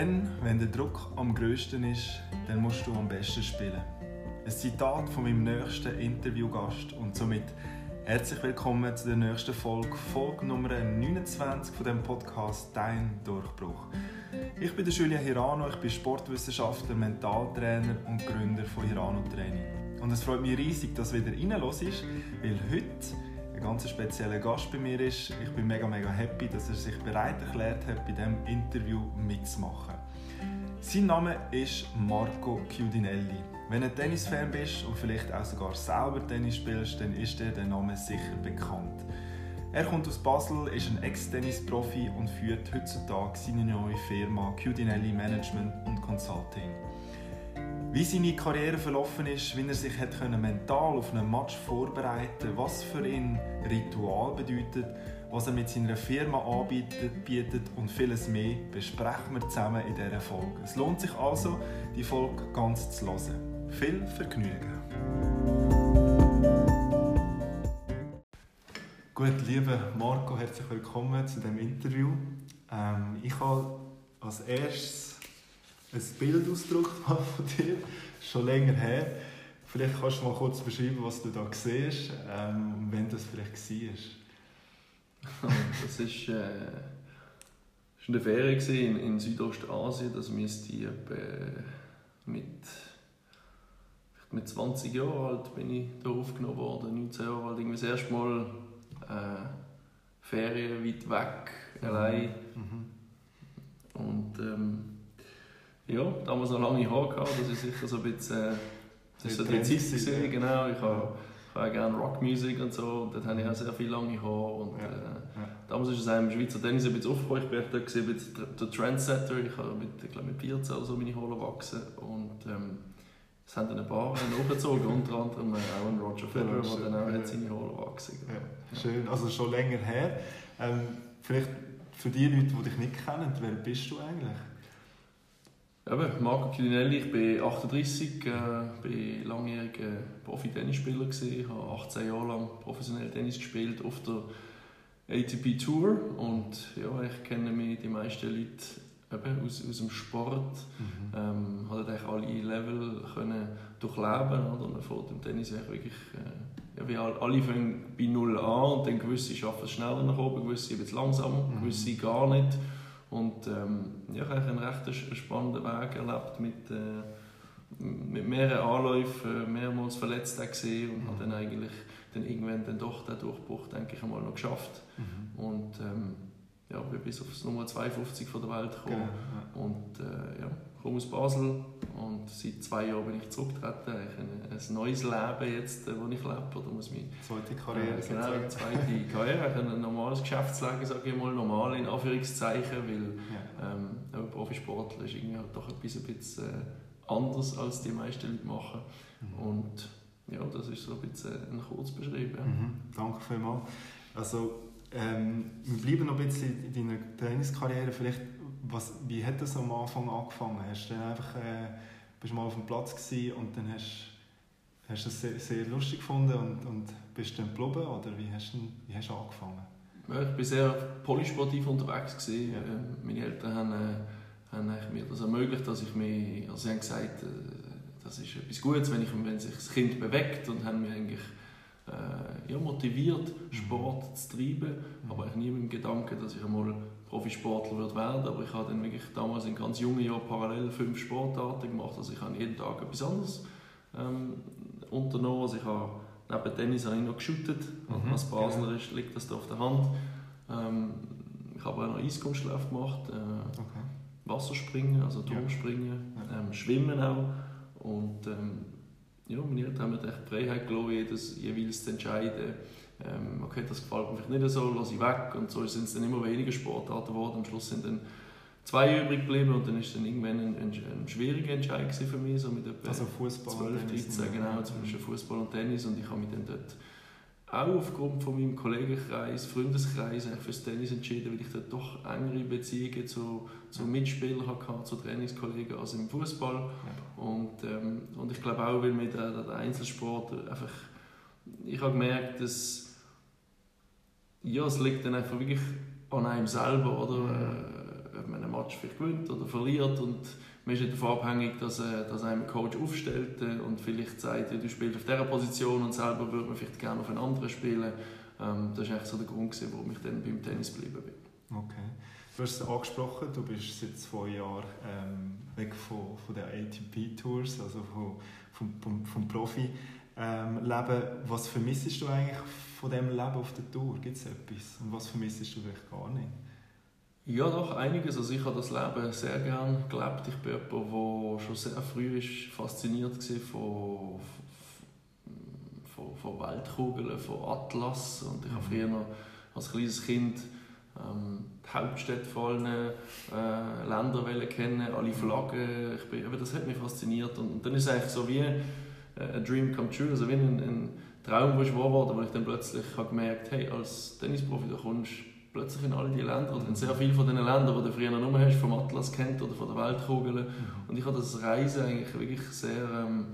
Dann, wenn der Druck am größten ist, dann musst du am besten spielen. Ein Zitat von meinem nächsten Interviewgast und somit herzlich willkommen zu der nächsten Folge, Folge Nummer 29 von dem Podcast Dein Durchbruch. Ich bin der Julian Hirano, ich bin Sportwissenschaftler, Mentaltrainer und Gründer von Hirano Training. Und es freut mich riesig, dass du wieder reinlässt, weil heute ein ganz spezieller Gast bei mir ist. Ich bin mega, mega happy, dass er sich bereit erklärt hat, bei diesem Interview mitzumachen. Sein Name ist Marco Chiudinelli. Wenn du Tennisfan bist und vielleicht auch sogar selber Tennis spielst, dann ist dir der Name sicher bekannt. Er kommt aus Basel, ist ein Ex-Tennis-Profi und führt heutzutage seine neue Firma Chiudinelli Management und Consulting. Wie seine Karriere verlaufen ist, wie er sich hat mental auf einen Match vorbereiten was für ihn Ritual bedeutet, was er mit seiner Firma anbietet bietet und vieles mehr, besprechen wir zusammen in dieser Folge. Es lohnt sich also, die Folge ganz zu hören. Viel Vergnügen! Gut, lieber Marco, herzlich willkommen zu dem Interview. Ähm, ich habe als erstes ein Bildausdruck von dir, schon länger her. Vielleicht kannst du mal kurz beschreiben, was du da siehst, ähm, wenn das vielleicht war. das ist, äh, das war eine Ferien in, in Südostasien. Das müsste ich mit, mit 20 Jahren alt bin ich da aufgenommen worden, 19 Jahre alt. Irgendwie das erste Mal äh, Ferien weit weg, allein. Mhm. Und ähm, ja, damals noch lange Haare gehabt, das ist sicher so ein bisschen, äh, das ist so die Zeit gesehen, genau. Ich habe, ich habe gerne Rockmusik und so, und dort habe ich auch sehr viele lange Haare. Und, ja. Äh, ja. Damals ist es einem Schweizer Tennis ein bisschen aufgebaut. Ich bin da gesehen, der Trendsetter. Ich habe mit, ich glaube, mit 14 oder so meine Haare gewachsen. Und ähm, es haben dann ein paar nachgezogen, unter anderem auch ein Roger Federer, der dann auch ja. seine Haare gewachsen ja. Schön, also schon länger her. Ähm, vielleicht für die Leute, die dich nicht kennen, wer bist du eigentlich? Eben, Marco Chiudinelli, ich bin 38, äh, bin langjähriger Profi-Tennisspieler Ich habe 18 Jahre lang professionell Tennis gespielt auf der ATP Tour und ja, ich kenne mich die meisten Leute eben aus, aus dem Sport. Mhm. Ähm, habe eigentlich alle Level können durchleben oder? Fährt im Tennis wirklich äh, ja, wie alle fangen bei Null an und dann gewisse schaffen es schneller nach oben, gewisse bisschen langsamer, mhm. gewisse gar nicht. Und ähm, ja, ich habe einen recht spannenden Weg erlebt mit, äh, mit mehreren Anläufen, mehrmals verletzt gesehen und mhm. habe dann eigentlich dann irgendwann dann doch den Durchbruch, denke ich, einmal noch geschafft. Mhm. Und ähm, ja, bin bis aufs Nummer 52 von der Welt gekommen. Ja. Und äh, ja, komme aus Basel und seit zwei Jahren bin ich zurückgetreten. Ich ein, ein neues Leben jetzt, äh, wo ich lebe. Oder muss mich, zweite Karriere. Äh, genau, zweite Karriere. Ein normales Geschäftsleben, sage ich mal, normal in Anführungszeichen, weil ja. ähm, ein Profisportler ist irgendwie halt doch etwas ein bisschen äh, anders, als die meisten Leute machen. Mhm. Und ja, das ist so ein bisschen ein kurz beschrieben. Mhm. Danke vielmals. Also, ähm, wir bleiben noch ein bisschen in deiner Trainingskarriere. Vielleicht was, wie hat das am Anfang angefangen? Hast du einfach, äh, bist mal auf dem Platz und dann hast hast du es sehr, sehr lustig gefunden und, und bist dann geblieben oder wie hast, du, wie hast du angefangen? Ja, ich war sehr polysportiv unterwegs. Gewesen. Ja. Ähm, meine Eltern haben, äh, haben mir das ermöglicht, dass ich mich, also sie haben gesagt, äh, das ist etwas Gutes, wenn, ich, wenn sich das Kind bewegt und haben mich eigentlich äh, ja, motiviert, mhm. Sport zu treiben, mhm. aber ich nie mit dem Gedanken, dass ich einmal Profisportler wird werden, aber ich habe dann wirklich damals in ganz jungen Jahren parallel fünf Sportarten gemacht, also ich habe jeden Tag etwas anderes ähm, unternommen, also ich habe neben Tennis habe ich noch geshootet, mhm. als Basler ist, liegt das da auf der Hand. Ähm, ich habe auch noch Eiskunstlauf gemacht, äh, okay. Wasserspringen, also Turmspringen, ja. ähm, Schwimmen auch und ähm, ja, meine Eltern haben mir die Freiheit gelassen, jedes jeweils zu entscheiden, ähm, okay, das gefällt mir vielleicht nicht so, lasse ich weg. Und so sind es dann immer weniger Sportarten geworden. Am Schluss sind dann zwei übrig geblieben und dann ist dann irgendwann ein, ein, ein schwieriger Entscheid für mich, so mit also Fußball 12, 13, genau, zwischen Fußball und Tennis und ich habe mich dann dort auch aufgrund von meinem Kollegenkreis, Freundeskreis für das Tennis entschieden, weil ich dort doch engere Beziehungen zu, zu Mitspielern hatte, zu Trainingskollegen als im Fußball. Ja. Und, ähm, und ich glaube auch, weil mir der, der Einzelsport einfach, ich habe gemerkt, dass ja, es liegt dann einfach wirklich an einem selber, oder? Äh, ob man eine Match vielleicht gewinnt oder verliert und man ist nicht davon abhängig, dass, äh, dass einem ein Coach aufstellt äh, und vielleicht sagt, ja, du spielst auf dieser Position und selber würde man vielleicht gerne auf einer anderen spielen. Ähm, das war eigentlich so der Grund, warum ich dann beim Tennis geblieben bin. Okay. Du hast es angesprochen, du bist seit zwei Jahren ähm, weg von, von den ATP-Tours, also vom, vom, vom Profi. Ähm, was vermisst du eigentlich von dem Leben auf der Tour? Gibt es etwas? Und was vermisst du vielleicht gar nicht? Ja, doch, einiges. Also ich habe das Leben sehr gerne gelebt. Ich bin jemand, der schon sehr früh ist fasziniert war von, von, von Weltkugeln, von Atlas. Und ich habe mhm. früher noch als kleines Kind ähm, die Hauptstädte von allen äh, Ländern kennen, alle mhm. Flaggen. Ich bin, das hat mich fasziniert. Und, und dann ist es eigentlich so wie äh, ein Dream come true, also wie ein, ein Traum, der wahr wurde, wo ich dann plötzlich habe gemerkt habe, hey, als Tennisprofi, da kommst plötzlich in all diese Länder, oder in sehr viele von diesen Ländern, die du früher noch hast, vom Atlas kennt oder von der Weltkugel. Mhm. Und ich habe das Reisen eigentlich wirklich sehr, ähm,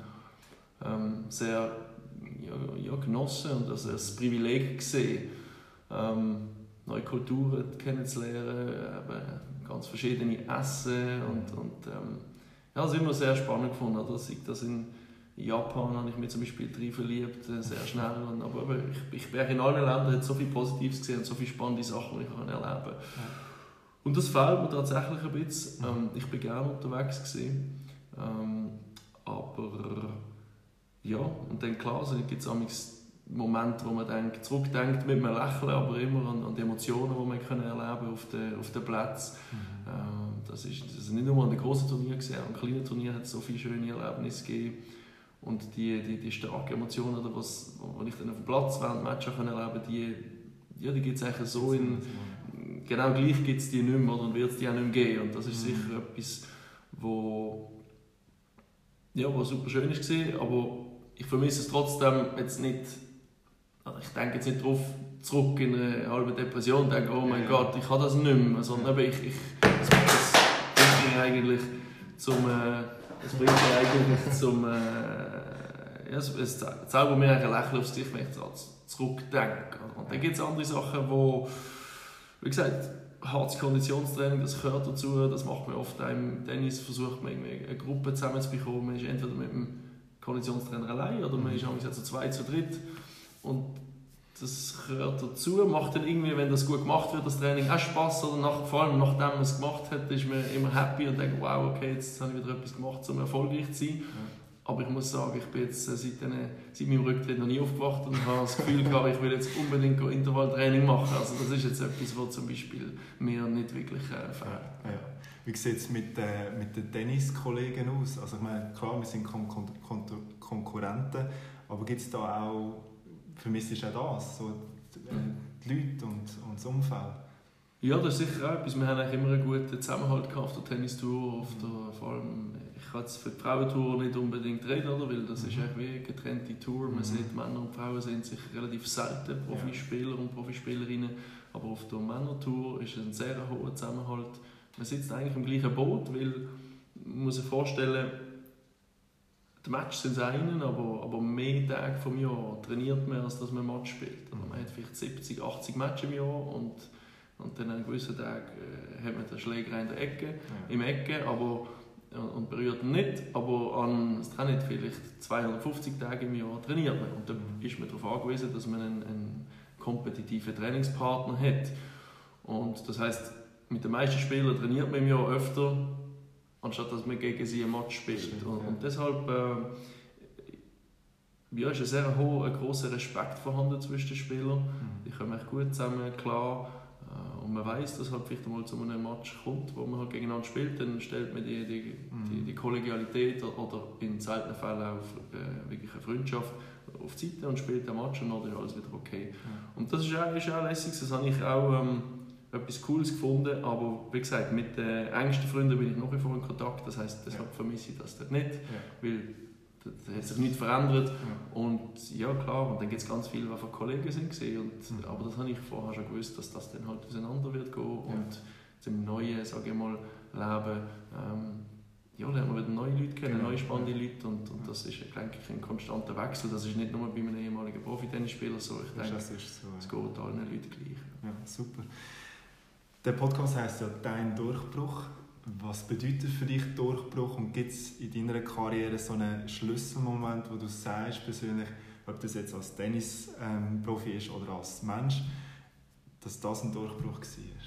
ähm, sehr ja, ja, genossen und als ein Privileg gesehen, ähm, neue Kulturen kennenzulernen, eben ganz verschiedene Essen und, und ähm, ja, das immer sehr spannend gefunden. Oder? Sei das in Japan habe ich mich zum Beispiel drin verliebt, äh, sehr schnell. Und, aber, aber ich, ich bin in allen Ländern so viel Positives gesehen und so viele spannende Sachen, die ich erleben kann. Ja. Und das fehlt mir tatsächlich ein bisschen. Ähm, ich bin gerne unterwegs gewesen, ähm, aber ja, und dann klar, also gibt es Momente, wo man denkt, zurückdenkt mit einem Lächeln, aber immer an, an die Emotionen, die man können erleben auf den, auf den Plätzen. Mhm. Ähm, das, ist, das ist nicht nur an den grossen Turnieren gesehen, an kleinen Turnieren hat es so viele schöne Erlebnisse gegeben. Und die, die, die starken Emotionen, oder was, was ich dann auf dem Platz während Matches erleben die, ja, die gibt es eigentlich so in... Genau gleich gibt es die nicht mehr und wird es die auch nicht mehr geben. Und das ist mhm. sicher etwas, wo, ja, wo super schön war, aber ich vermisse es trotzdem jetzt nicht... Also ich denke jetzt nicht darauf zurück in eine halbe Depression und denke, oh mein ja. Gott, ich habe das nicht mehr. Sondern ich, ich, das bringt mich eigentlich zum... Äh, das bringt mich eigentlich zum. Äh, ja, es, es zaubert mir ein Lächeln aufs Gesicht, wenn ich zurückdenke. Und dann gibt es andere Sachen, wo, wie gesagt, hartes Konditionstraining, das gehört dazu, das macht man oft im Tennis, versucht man irgendwie eine Gruppe zusammenzubekommen, man ist entweder mit dem Konditionstrainer allein oder man ist auch zu zweit, zu dritt. Und das gehört dazu, macht dann irgendwie, wenn das gut gemacht wird, das Training auch Spaß oder nach, vor allem nachdem man es gemacht hat, ist man immer happy und denkt, wow, okay, jetzt habe ich wieder etwas gemacht, um erfolgreich zu sein. Aber ich muss sagen, ich bin jetzt äh, seit, den, seit meinem Rücktritt noch nie aufgewacht und habe das Gefühl gehabt, ich will jetzt unbedingt Intervalltraining machen. Also das ist jetzt etwas, was zum Beispiel mir nicht wirklich äh, fehlt. Ja, ja. Wie sieht es mit, äh, mit den Tenniskollegen aus? Also ich meine, klar, wir sind Kon Kon Kon Konkurrenten, aber gibt es da auch vermisst du auch das, so die Leute und, und das Umfeld? Ja, das ist sicher auch etwas. Wir haben eigentlich immer einen guten Zusammenhalt auf der Tennistour, auf der, vor allem, ich kann jetzt für die Frauentour nicht unbedingt reden, oder? weil das mhm. ist eigentlich wie eine getrennte Tour. Man mhm. sieht, Männer und Frauen sind sich relativ selten Profispieler ja. und Profispielerinnen, aber auf der Männertour ist ein sehr hoher Zusammenhalt. Man sitzt eigentlich im gleichen Boot, weil man muss sich vorstellen, die Matches sind einen, aber, aber mehr Tage vom Jahr trainiert man, als dass man Match spielt. Also man hat vielleicht 70, 80 Matches im Jahr und, und dann an gewissen Tagen äh, hat man den Schläger in der Ecke, ja. im Ecke, aber und berührt ihn nicht, aber an das nicht, vielleicht 250 Tage im Jahr trainiert man. Und dann mhm. ist man darauf angewiesen, dass man einen, einen kompetitiven Trainingspartner hat. Und das heißt, mit den meisten Spielern trainiert man im Jahr öfter anstatt dass man gegen sie ein Match spielt. Stimmt, und, ja. und, deshalb äh, ja, ist ein sehr hoher, ein großer Respekt vorhanden zwischen den Spielern. Mhm. Die kommen echt gut zusammen, klar. Äh, und man weiß, dass halt vielleicht einmal zu einem Match kommt, wo man halt gegeneinander spielt, dann stellt man die, die, mhm. die, die Kollegialität oder in seltenen Fällen auch äh, wirklich eine Freundschaft auf die Seite und spielt den Match und dann ist alles wieder okay. Mhm. Und das ist auch, ist auch lässig, das habe ich auch ähm, etwas Cooles gefunden, aber wie gesagt, mit den engsten Freunden bin ich nach wie vor in Kontakt, das heisst, deshalb ja. vermisse ich das dort nicht, ja. weil da hat sich nichts verändert ja. und ja klar, und dann gibt es ganz viele, die von Kollegen sind und, mhm. aber das habe ich vorher schon gewusst, dass das dann halt auseinander wird gehen und zum neuen, sage ich mal, Leben ähm, ja, lernen wir wieder neue Leute kennen, genau. neue spannende Leute und, und das ist denke ich, ein konstanter Wechsel. Das ist nicht nur bei einem ehemaligen Profi-Tennisspieler so, ich denke, es so, ja. geht allen Leuten gleich. Ja, super. Der Podcast heißt ja Dein Durchbruch. Was bedeutet für dich Durchbruch und gibt es in deiner Karriere so einen Schlüsselmoment, wo du sagst persönlich, ob das jetzt als Tennisprofi ähm, ist oder als Mensch, dass das ein Durchbruch war?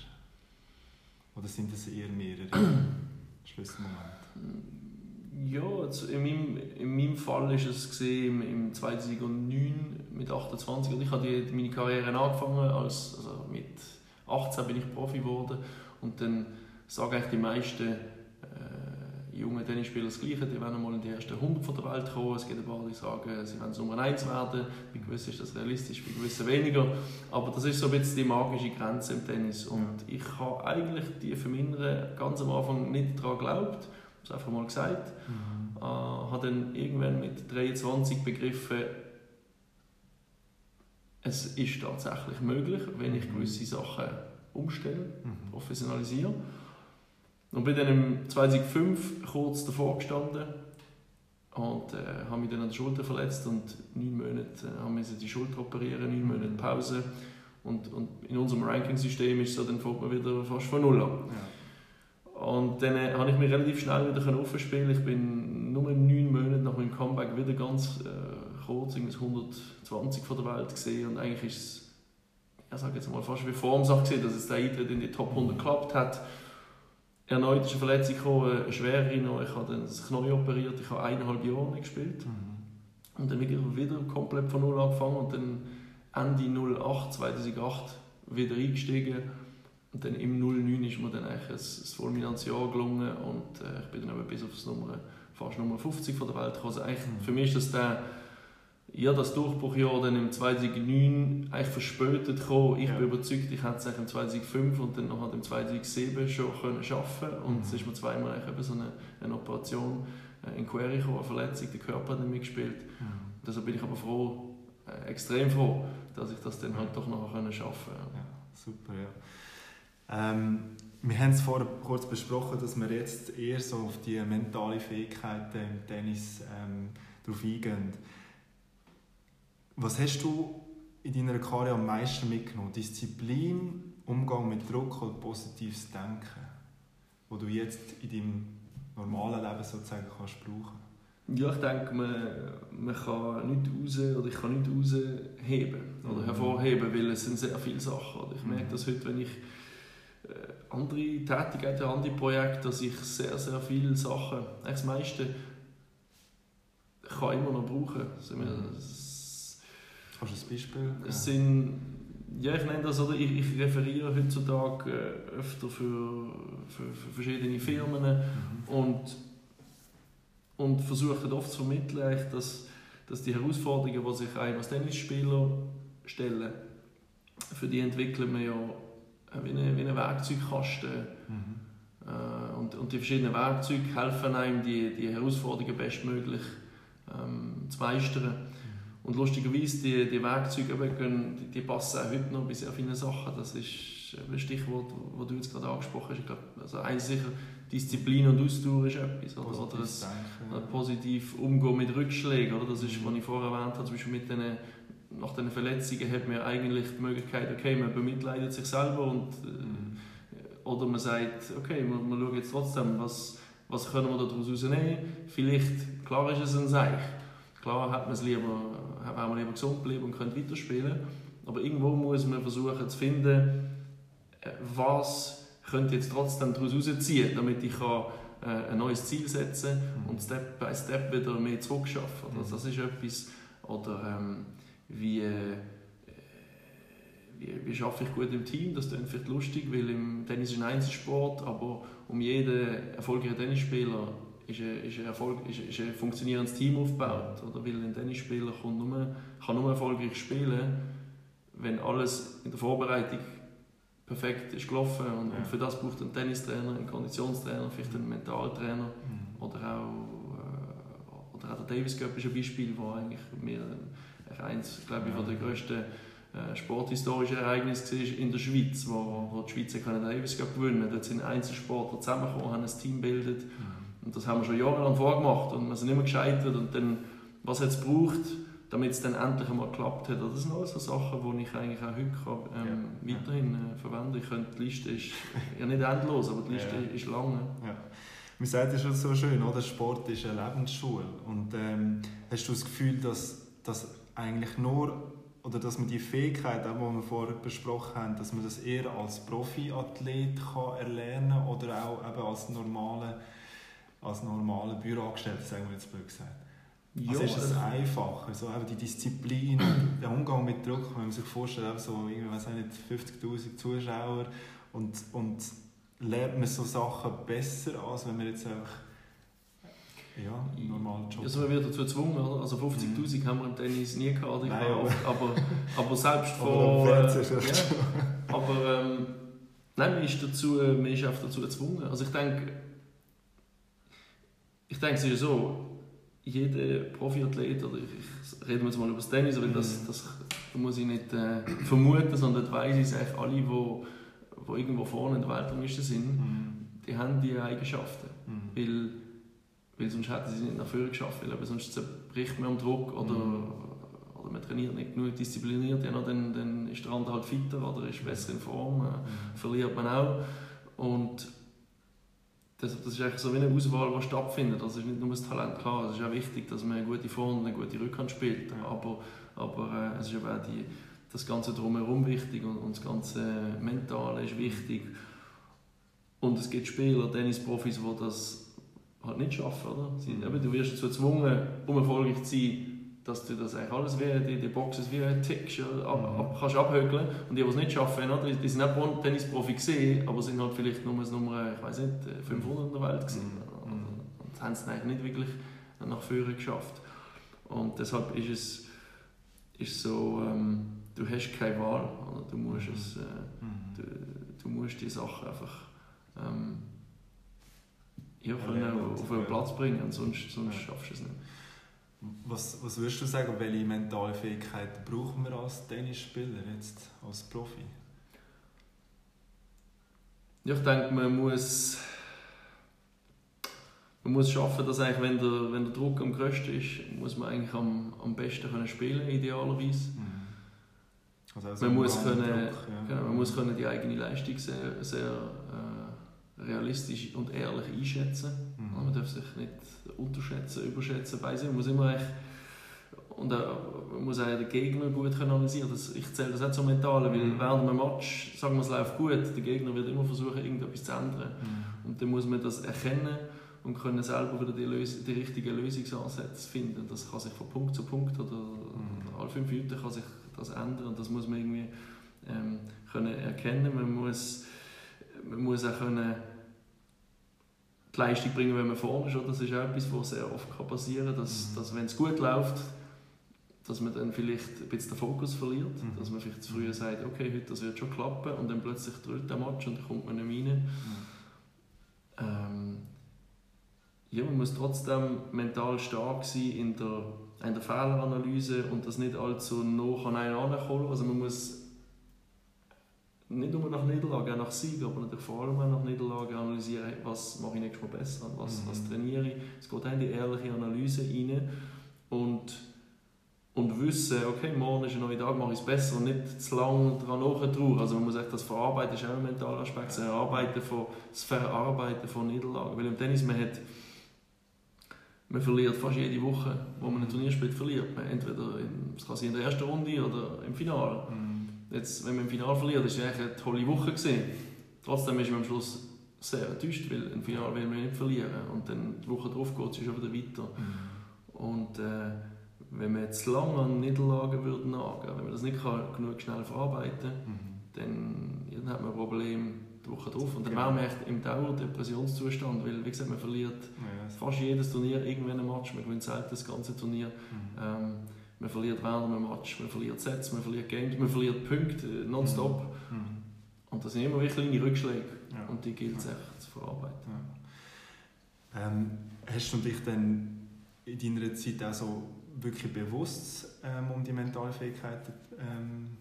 Oder sind das eher mehrere Schlüsselmomente? Ja, also in, meinem, in meinem Fall war es gesehen, im, 2009 mit 28. Und ich habe meine Karriere angefangen, als, also mit 18 bin ich Profi geworden. Und dann sagen eigentlich die meisten äh, jungen Tennisspieler das Gleiche, die werden mal in die ersten 100 von der Welt kommen. Es gibt ein paar, die sagen, sie wollen Nummer 1 werden. Bei gewissen ist das realistisch, bei gewissen weniger. Aber das ist so ein bisschen die magische Grenze im Tennis. Und ich habe eigentlich die Verminderer ganz am Anfang nicht daran geglaubt es einfach mal gesagt. Mhm. Äh, habe dann irgendwann mit 23 begriffen, es ist tatsächlich möglich, wenn ich mhm. gewisse Sachen umstelle, mhm. professionalisiere. Und bin dann im 2005 kurz davor gestanden und äh, habe mich dann an der Schulter verletzt und neun Monate äh, haben wir die Schulter operieren, neun Monate Pause. Und, und in unserem Ranking-System ist so, dann fängt man wieder fast von Null an. Ja. Und dann äh, habe ich mich relativ schnell wieder aufspielen Ich bin nur neun Monate nach meinem Comeback wieder ganz äh, kurz, 120 von der Welt gesehen und eigentlich ist es, ich sage jetzt mal fast wie Formsache gesehen, dass es der Eintritt in die Top 100 geklappt hat. Erneut ist eine Verletzung gekommen, eine schwere noch. Ich habe dann das Knie operiert, ich habe eineinhalb Jahre nicht gespielt. Mhm. Und dann wieder, wieder komplett von Null angefangen und dann Ende 08, 2008 wieder eingestiegen und dann im 09 ist mir dann eigentlich ein, ein Fulminanzjahr gelungen und äh, ich bin dann eben bis auf das Nummer, fast Nummer 50 von der Welt gekommen. Also eigentlich, mhm. Für mich ist das der, ja, das Durchbruchjahr dann im 2009 eigentlich verspätet gekommen. Ich ja. bin überzeugt, ich hätte es im 2005 und dann noch im 2007 schon können schaffen und mhm. es ist mir zweimal eigentlich eben so eine, eine Operation äh, in Query gekommen, eine Verletzung, der Körper hat nicht mitgespielt. Mhm. Deshalb bin ich aber froh, äh, extrem froh, dass ich das dann halt doch noch können schaffen konnte. Ja, super, ja. Ähm, wir haben es vorher kurz besprochen, dass wir jetzt eher so auf die mentale Fähigkeiten im Tennis ähm, darauf eingehen. Was hast du in deiner Karriere am meisten mitgenommen? Disziplin, Umgang mit Druck oder positives Denken, wo du jetzt in deinem normalen Leben sozusagen kannst brauchen? Ja, ich denke, man, man kann nicht raus oder ich kann nicht rausheben oder mhm. hervorheben, weil es sind sehr viele Sachen. Ich merke mhm. das heute, wenn ich andere Tätigkeiten, andere Projekte, dass ich sehr, sehr viele Sachen, das meiste, kann immer noch brauchen. Also, mhm. Hast du ein Beispiel? Es sind, ja, ich nenne das, oder ich, ich referiere heutzutage äh, öfter für, für, für verschiedene Firmen mhm. und, und versuche oft zu vermitteln, dass, dass die Herausforderungen, die sich einem als Tennisspieler stellen, für die entwickeln wir ja äh, wie ein, wie ein Werkzeugkasten. Mhm. Äh, und, und die verschiedenen Werkzeuge helfen einem, die, die Herausforderungen bestmöglich ähm, zu meistern. Mhm. Und lustigerweise, die, die Werkzeuge die, die passen auch heute noch bei sehr vielen Sachen. Das ist ein Stichwort, das du jetzt gerade angesprochen hast. Ich glaube, also eins sicher, Disziplin und Ausdauer ist etwas. Oder, positiv, oder das, denken, positiv umgehen mit Rückschlägen. Oder? Das ist, mhm. was ich vorher erwähnt habe, zum Beispiel mit den nach den Verletzungen hat man eigentlich die Möglichkeit, okay, man bemitleidet sich selber und, äh, oder man sagt, okay, wir, wir schauen jetzt trotzdem, was, was können wir daraus rausnehmen. Vielleicht, klar ist es ein Seich. Klar hat man es lieber, hat man lieber gesund bleiben und könnte weiterspielen. Aber irgendwo muss man versuchen zu finden, äh, was könnte jetzt trotzdem daraus rausziehen, damit ich kann, äh, ein neues Ziel setzen mhm. und Step by Step wieder mehr zurückschaffen. Also das ist etwas, oder ähm, wie, äh, wie, wie schaffe ich gut im Team. Das klingt vielleicht lustig, weil im Tennis ist ein Einzelsport, aber um jeden erfolgreichen Tennisspieler ist ein, ist ein, Erfolg, ist, ist ein funktionierendes Team aufgebaut. Oder? Weil ein Tennisspieler kann nur, kann nur erfolgreich spielen, wenn alles in der Vorbereitung perfekt ist gelaufen und, ja. für das braucht ein Tennistrainer, ein Konditionstrainer, vielleicht einen Mentaltrainer mhm. oder auch äh, oder auch der Davis Cup ist ein Beispiel, wo eigentlich mir eins, glaube ich, von der grössten äh, sporthistorischen Ereignisse in der Schweiz, wo, wo die Schweizer können Davis gewinnen Dort sind Einzelsportler zusammengekommen, haben ein Team gebildet. Mhm. Und das haben wir schon jahrelang vorgemacht und wir sind immer gescheitert. Und dann, was es braucht, damit es dann endlich einmal geklappt hat. Das sind alles so Sachen, die ich eigentlich auch heute kann, ähm, ja. weiterhin äh, verwende. Ich könnte, die Liste ist ja nicht endlos, aber die Liste ja. ist lang. Ja. Man sagt ja schon so schön, oder? Sport ist eine Lebensschule. Und ähm, hast du das Gefühl, dass, dass eigentlich nur oder dass man die Fähigkeit, die wir vorher besprochen haben, dass man das eher als Profiathlet kann erlernen kann oder auch eben als normale, als normale Büroangestellter, sagen wir jetzt blöd gesagt. Ja, also ist es also einfacher, so eben die Disziplin, der Umgang mit Druck, wenn man sich vorstellt, so, weiß nicht, 50'000 Zuschauer und, und lernt man so Sachen besser, als wenn man jetzt einfach ja, normal Job. Also man wird dazu gezwungen, oder? Also 50'000 mhm. haben wir im Tennis nie gehabt, Nein, aber, aber, aber selbst von... Äh, ja, aber ähm, nein, man ist, dazu, man ist einfach dazu gezwungen. Also ich denke, ich denke es ist so, jeder Profiathlet, oder ich, ich rede jetzt mal über das Tennis, weil das, mhm. das, das muss ich nicht äh, vermuten, sondern das weiss ich, eigentlich alle, die die irgendwo vorne in der Weltrangliste sind, mhm. die haben diese Eigenschaften. Mhm. Weil, weil sonst hätten sie es nicht nach vorne geschafft, weil sonst zerbricht man am Druck oder, mhm. oder man trainiert nicht genug diszipliniert, ja, dann, dann ist der andere halt fitter oder ist besser in Form, äh, mhm. verliert man auch. Und das, das ist eigentlich so wie eine Auswahl, die stattfindet. Also ist nicht nur das Talent, klar, es ist auch wichtig, dass man eine gute Vorhand und eine gute Rückhand spielt, aber, aber äh, es ist aber auch die, das Ganze drumherum wichtig und, und das ganze Mentale ist wichtig. Und es gibt Spieler, Tennisprofis, die das halt nicht schaffen. Oder? Sie, mhm. eben, du wirst dazu gezwungen, um erfolgreich zu sein, dass du das eigentlich alles wie die, die Boxes wie tickst, ab, mhm. ab, kannst abhökeln. Und die, die es nicht schaffen, oder? die sind auch Tennisprofi gesehen, aber sind halt vielleicht nur das Nummer, ich weiß nicht, 500 in der Welt gewesen. Mhm. Und, und haben es eigentlich nicht wirklich nach vorne geschafft. Und deshalb ist es ist so, ähm, du hast keine Wahl. Oder? Du, musst es, äh, mhm. du, du, musst die Sachen einfach ähm, ja, können auf einen Platz bringen, sonst, sonst ja. schaffst du es nicht. Was, was würdest du sagen, welche mentale Fähigkeiten brauchen wir als Tennisspieler jetzt, als Profi? Ja, ich denke, man muss, man muss schaffen, dass eigentlich, wenn der, wenn der Druck am größten ist, muss man eigentlich am, am besten können spielen, idealerweise. Mhm. Also man, muss können, Druck, ja. genau, man muss können die eigene Leistung sehr, sehr realistisch und ehrlich einschätzen. Mhm. Man darf sich nicht unterschätzen, überschätzen. Bei man muss immer echt, und auch, man muss auch den Gegner gut analysieren. Das, ich zähle das auch zum Mentalen, weil mhm. während einem Match, sagen wir es läuft gut, der Gegner wird immer versuchen, irgendetwas zu ändern. Mhm. Und dann muss man das erkennen und können selber wieder die, Lös die richtigen Lösungsansätze finden. Das kann sich von Punkt zu Punkt oder mhm. alle fünf Minuten kann sich das ändern und das muss man irgendwie ähm, können erkennen. Man muss, man muss auch können die Leistung bringen, wenn man vorne ist. Das ist auch etwas, was sehr oft passieren kann, dass, mhm. dass wenn es gut läuft, dass man dann vielleicht ein bisschen den Fokus verliert, mhm. dass man vielleicht zu früh sagt, okay, heute das wird schon klappen und dann plötzlich drückt der Match und dann kommt man nicht rein. Mhm. Ähm, ja, man muss trotzdem mental stark sein in der in der Fehleranalyse und das nicht allzu nah an einen ankommen. Also man muss nicht nur nach Niederlage, auch nach Sieg, aber natürlich vor allem auch nach Niederlage analysieren, was mache ich nächstes Mal besser, was, mhm. was trainiere ich. Es geht auch in die ehrliche Analyse rein und, und wissen, okay, morgen ist ein neuer Tag, mache ich es besser und nicht zu lange daran nachtrauen. Also man muss echt das Verarbeiten, ist auch ein mentaler Aspekt, das Verarbeiten von, das Verarbeiten von Niederlagen. Weil im Tennis, man hat man verliert fast jede Woche, wo man ein Turnier spielt, verliert man. Entweder in, das kann sein in der ersten Runde oder im Finale. Mhm. Jetzt, wenn man im Finale verliert, ist es eigentlich eine tolle Woche gewesen. Trotzdem ist man am Schluss sehr enttäuscht, weil im Finale will man nicht verlieren. Und dann die Woche darauf geht es schon wieder weiter. Mhm. Und äh, wenn man jetzt lange an Niederlagen würde nagen, wenn man das nicht kann, genug schnell verarbeiten kann, mhm. dann, ja, dann hat man ein Problem die Woche drauf. Und dann genau. wären wir echt im Dauerdepressionszustand, weil, wie gesagt, man verliert ja, fast jedes Turnier irgendwann ein Match, man gewinnt selten das ganze Turnier. Mhm. Ähm, man verliert während einem Match, man verliert Sets, man verliert Games, man verliert Punkte nonstop. Mhm. mhm. Und das sind immer wirklich kleine Rückschläge ja. und die gilt es ja. echt zu verarbeiten. Ja. Ähm, hast du dich dann in deiner Zeit auch so wirklich bewusst ähm, um die mentale Fähigkeit ähm,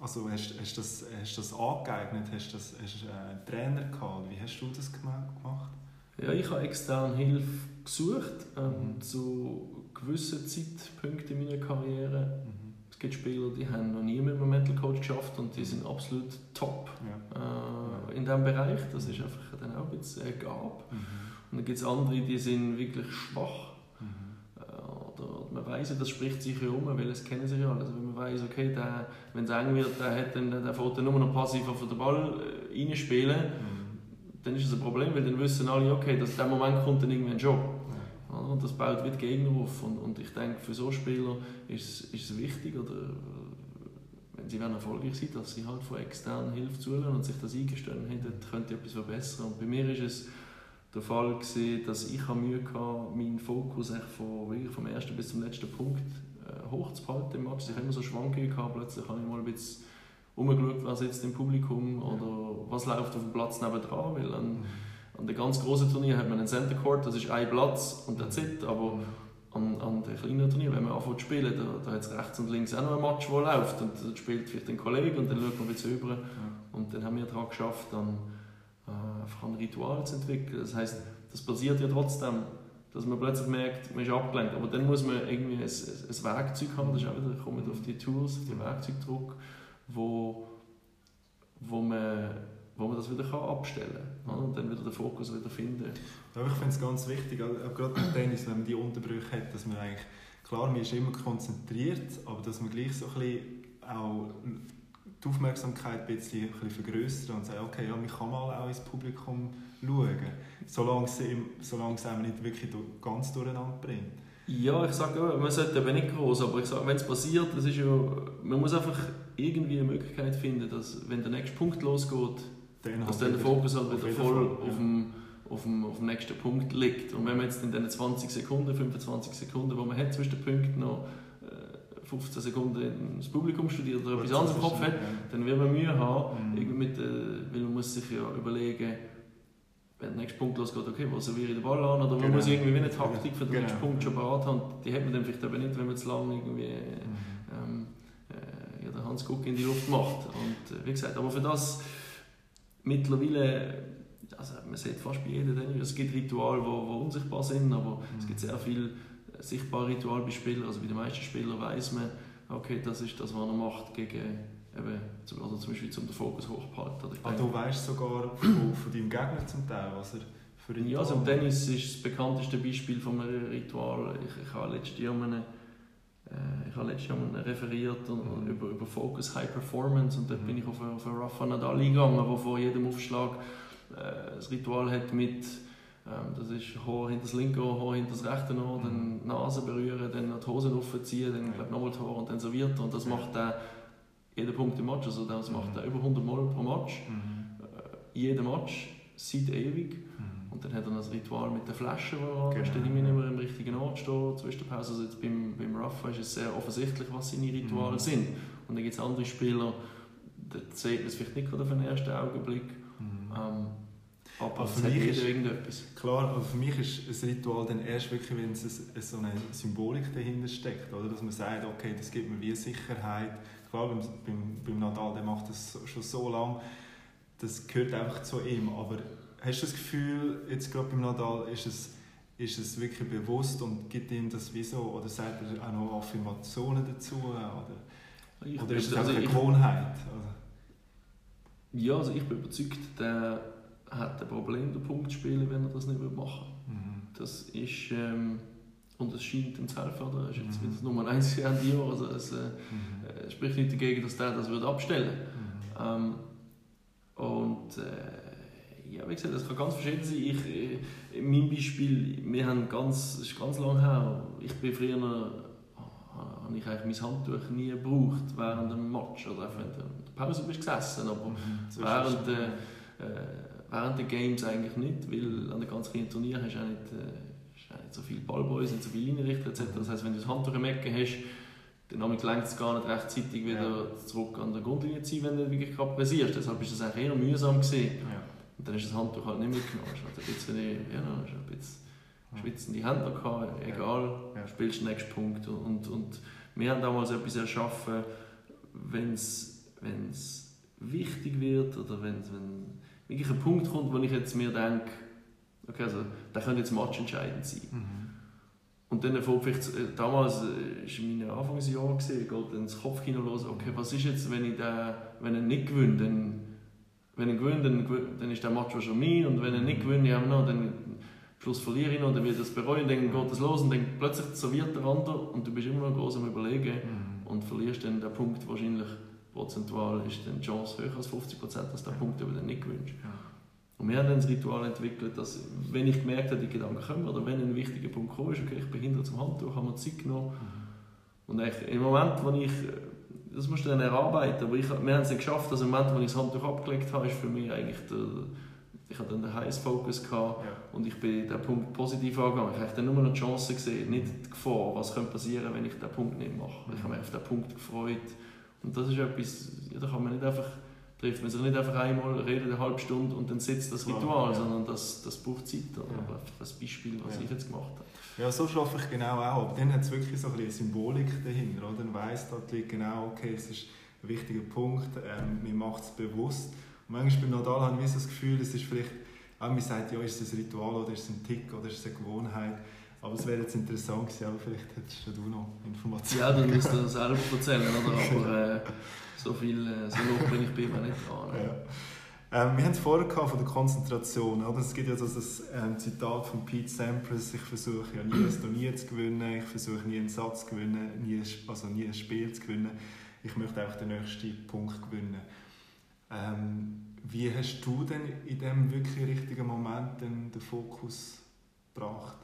also hast, hast, du das, das angeeignet? Hast du das, hast, äh, einen Trainer gehabt? Wie hast du das gemacht? Ja, ich habe externe Hilfe gesucht ähm, mhm. zu gewissen Zeitpunkten in meiner Karriere. Mhm. Es gibt Spieler, die haben noch nie mit einem Mental Coach geschafft und die sind absolut top ja. Äh, in diesem Bereich. Das ist einfach dann auch ein bisschen eine Gabe. Mhm. Und dann gibt es andere, die sind wirklich schwach. Mhm. Äh, oder man weiß das spricht sich ja um, weil es kennen sich ja alle. Also wenn man weiß, okay, wenn es eng wird, der, hat dann, der fährt dann nur noch passiv auf den Ball äh, reinspielen. Mhm dann ist es ein Problem, weil dann wissen alle, okay, dass dem Moment kommt dann Job. Ja. Und das baut wieder Gegner auf. Und, und ich denke, für so Spieler ist, ist es wichtig, oder, wenn sie erfolgreich sind, dass sie halt von externen Hilfe zuhören und sich das eingestehen, hey, dort könnte ich etwas verbessern. Und bei mir ist es der Fall gewesen, dass ich Mühe hatte, meinen Fokus von, wirklich vom ersten bis zum letzten Punkt äh, hochzuhalten im Match. Ich hatte immer so Schwankungen, gehabt, plötzlich habe ich mal ein bisschen umgeschaut, was jetzt im Publikum oder was läuft auf dem Platz nebendran. Weil an, an den ganz großen Turnier hat man einen Center Court, das ist ein Platz und that's it. Aber an, an den kleinen Turnier, wenn man anfängt zu spielen, da, da hat es rechts und links auch noch ein Match, der läuft. Und dann spielt vielleicht ein Kollege und dann schaut man ein bisschen rüber. Und dann haben wir daran geschafft, dann äh, einfach ein Ritual zu entwickeln. Das heisst, das passiert ja trotzdem, dass man plötzlich merkt, man ist abgelenkt. Aber dann muss man irgendwie ein, ein, ein Werkzeug haben, das ist auch wieder, kommt auf die Tools, auf den Werkzeugdruck wo, wo, man, wo man das wieder kann abstellen kann und dann wieder den Fokus wieder finden. Ja, ich finde es ganz wichtig, auch gerade beim Tennis, wenn man die Unterbrüche hat, dass man eigentlich, klar, man ist immer konzentriert, aber dass man gleich so ein bisschen auch die Aufmerksamkeit ein bisschen, ein bisschen vergrößern und sagen, okay, ja, man kann mal auch ins Publikum schauen, solange es, solange es einem nicht wirklich ganz durcheinander bringt. Ja, ich sage man sollte eben nicht groß, aber ich sage, wenn es passiert, das ist ja, man muss einfach irgendwie eine Möglichkeit finden, dass wenn der nächste Punkt losgeht, den dass dann der Fokus halt wieder voll Fall, auf, dem, auf, dem, auf dem nächsten Punkt liegt. Und wenn man jetzt in den 20 Sekunden, 25 Sekunden, die man hat zwischen den Punkten noch 15 äh, Sekunden ins Publikum studiert oder etwas anderes im Kopf hat, dann wird man Mühe haben, mhm. mit, äh, weil man muss sich ja überlegen, wenn der nächste Punkt losgeht, okay, wo serviere ich den Ball an? Oder man genau. muss irgendwie eine Taktik für den genau. nächsten Punkt schon parat haben. Die hat man dann vielleicht eben nicht, wenn man zu lange irgendwie mhm. ähm, äh, ja, den Hans Guck in die Luft macht. Und äh, wie gesagt, aber für das mittlerweile, also man sieht fast bei jedem Tennis, es gibt Rituale, die unsichtbar sind, aber mhm. es gibt sehr viele äh, sichtbare Rituale bei Spielern. Also bei den meisten Spielern weiß man, okay, das ist das, was er macht gegen eben, also zum Beispiel zum den Fokus hochzuhalten. Ah, du weißt sogar von, von deinem Gegner zum Teil, was er für Ritual Ja, also im Tennis ist das bekannteste Beispiel von einem Ritual. Ich, ich habe letztes Jahr einen, letztes Jahr einen referiert und, mhm. über, über Focus High Performance und dort mhm. bin ich auf, auf Rafa Nadal eingegangen, der vor jedem Aufschlag äh, das Ritual hat mit ähm, das ist Haar hinter das linke Ohr, Haar hinter das rechte Ohr, mhm. dann die Nase berühren, dann die Hosen aufziehen, dann ja. nochmal Haar und dann so weiter. Und das macht der jeden Punkt im Match. Also das macht er über 100 Mal pro Match. Mhm. Äh, jeden Match, seit ewig. Mhm. Und dann hat er ein Ritual mit der Flasche, wo genau. steht immer im richtigen Ort stehen, zwischen der Pause. Also jetzt beim, beim Rafa ist es sehr offensichtlich, was seine Rituale mhm. sind. Und dann gibt es andere Spieler, da sieht man es vielleicht nicht gerade auf den ersten Augenblick. Mhm. Ähm, aber, für mich ist irgendetwas. Klar, aber für mich ist ein Ritual dann erst wirklich, wenn es so eine Symbolik dahinter steckt, oder? dass man sagt, okay, das gibt mir wie Sicherheit, klar, beim, beim, beim Nadal, der macht das schon so lange, das gehört einfach zu ihm. Aber hast du das Gefühl, jetzt gerade beim Nadal, ist es, ist es wirklich bewusst und gibt ihm das wieso? Oder sagt er auch noch Affirmationen dazu? Oder, ich oder ist es also eine Gewohnheit? Also. Ja, also ich bin überzeugt, der hat ein Problem, den Punkt zu spielen, wenn er das nicht machen will. Mhm. Das ist... Ähm, und es scheint ihm zu helfen. Oder? Er ist jetzt mhm. Nummer 1 Jahr Jahr. Also es äh, mhm. Äh, spricht nicht dagegen, dass der das wird abstellen würde. Mhm. Ähm, und äh, ja, wie gesagt, das kann ganz verschieden sein. Ich, äh, in meinem Beispiel, wir haben ganz, das ist ganz lange her, ich bin früher habe ich eigentlich mein Handtuch nie gebraucht während dem Match oder während der Pause bist gesessen, aber mhm. während, äh, äh, während der Games eigentlich nicht, weil an den ganz kleinen Turnieren hast du auch nicht äh, nicht so viele Ballboys, nicht so viele Linienrichter etc. Das heisst, wenn du das Handtuch im Ecken hast, dann längt es gar nicht rechtzeitig wieder ja. zurück an der Grundlinie zu ziehen, wenn du wirklich gerade pressierst. Deshalb ist das eigentlich eher mühsam gewesen. Ja. Und dann ist das Handtuch halt nicht mitgenommen. Hast ein bisschen, ja, ein bisschen schwitzende Hände gehabt, egal, ja. spielst den nächsten Punkt. Und, und wir haben damals etwas erschaffen, wenn es wichtig wird oder wenn, wenn wirklich ein Punkt kommt, wo ich jetzt mir denke, Okay, also der könnte jetzt matchentscheidend sein. Mhm. Und dann vielleicht, äh, damals war äh, in meinen Anfangsjahren, geht dann das Kopfkino los, okay, was ist jetzt, wenn ich den, wenn er nicht gewinnt, dann, wenn er gewinnt, dann, dann ist der Match schon mein und wenn er nicht gewinnt, ja, no, dann Schluss verliere ich noch, dann wird das bereuen, dann geht es los und dann plötzlich serviert der andere und du bist immer noch groß am überlegen Mhm. und verlierst dann den Punkt wahrscheinlich prozentual ist dann die Chance höher als 50 Prozent, dass der Punkt über den nicht gewünscht. Ja. Und wir haben dann das Ritual entwickelt, dass, wenn ich gemerkt habe, die Gedanken kommen, oder wenn ein wichtiger Punkt kommt, ist, okay, ich bin hinter zum Handtuch, habe mir Zeit genommen. Und eigentlich im Moment, wo ich, das musst du dann erarbeiten, aber ich, wir haben es nicht geschafft, also im Moment, wo ich das Handtuch abgelegt habe, ist für mich eigentlich der, ich hatte dann den Highest Focus gehabt Ja. und ich bin den Punkt positiv angegangen. Ich habe dann nur noch die Chance gesehen, nicht die Gefahr, was könnte passieren, wenn ich den Punkt nicht mache. Ich habe mich auf den Punkt gefreut. Und das ist etwas, ja, da kann man nicht einfach, trifft man sich nicht einfach einmal, redet eine halbe Stunde und dann sitzt das Ritual, ja. sondern das, das braucht Zeit. Oder? Ja. Aber einfach ein Beispiel, was ich jetzt gemacht habe. Ja, so schaffe ich genau auch. Aber dann hat es wirklich so ein bisschen eine Symbolik dahinter. Oder? Dann weiss dort liegt genau, okay, es ist ein wichtiger Punkt, ähm, man macht es bewusst. Und manchmal beim Nadal habe ich so das Gefühl, es ist vielleicht, auch man sagt, ja, ist es ein Ritual oder ist es ein Tick oder ist es eine Gewohnheit. Aber es wäre jetzt interessant gewesen, aber vielleicht hättest du noch Informationen. Ja, dann müsst ihr das selber erzählen, oder? Aber äh, so viel, äh, so hoch bin ich bei mir nicht dran. Ja. Ähm, wir haben es vorher von der Konzentration. Oder? Es gibt ja das ähm, Zitat von Pete Sampras, ich versuche ja nie ein Turnier zu gewinnen, ich versuche nie einen Satz zu gewinnen, nie, also nie ein Spiel zu gewinnen. Ich möchte auch den nächsten Punkt gewinnen. Ähm, wie hast du denn in dem wirklich richtigen Moment den, den Fokus gebracht?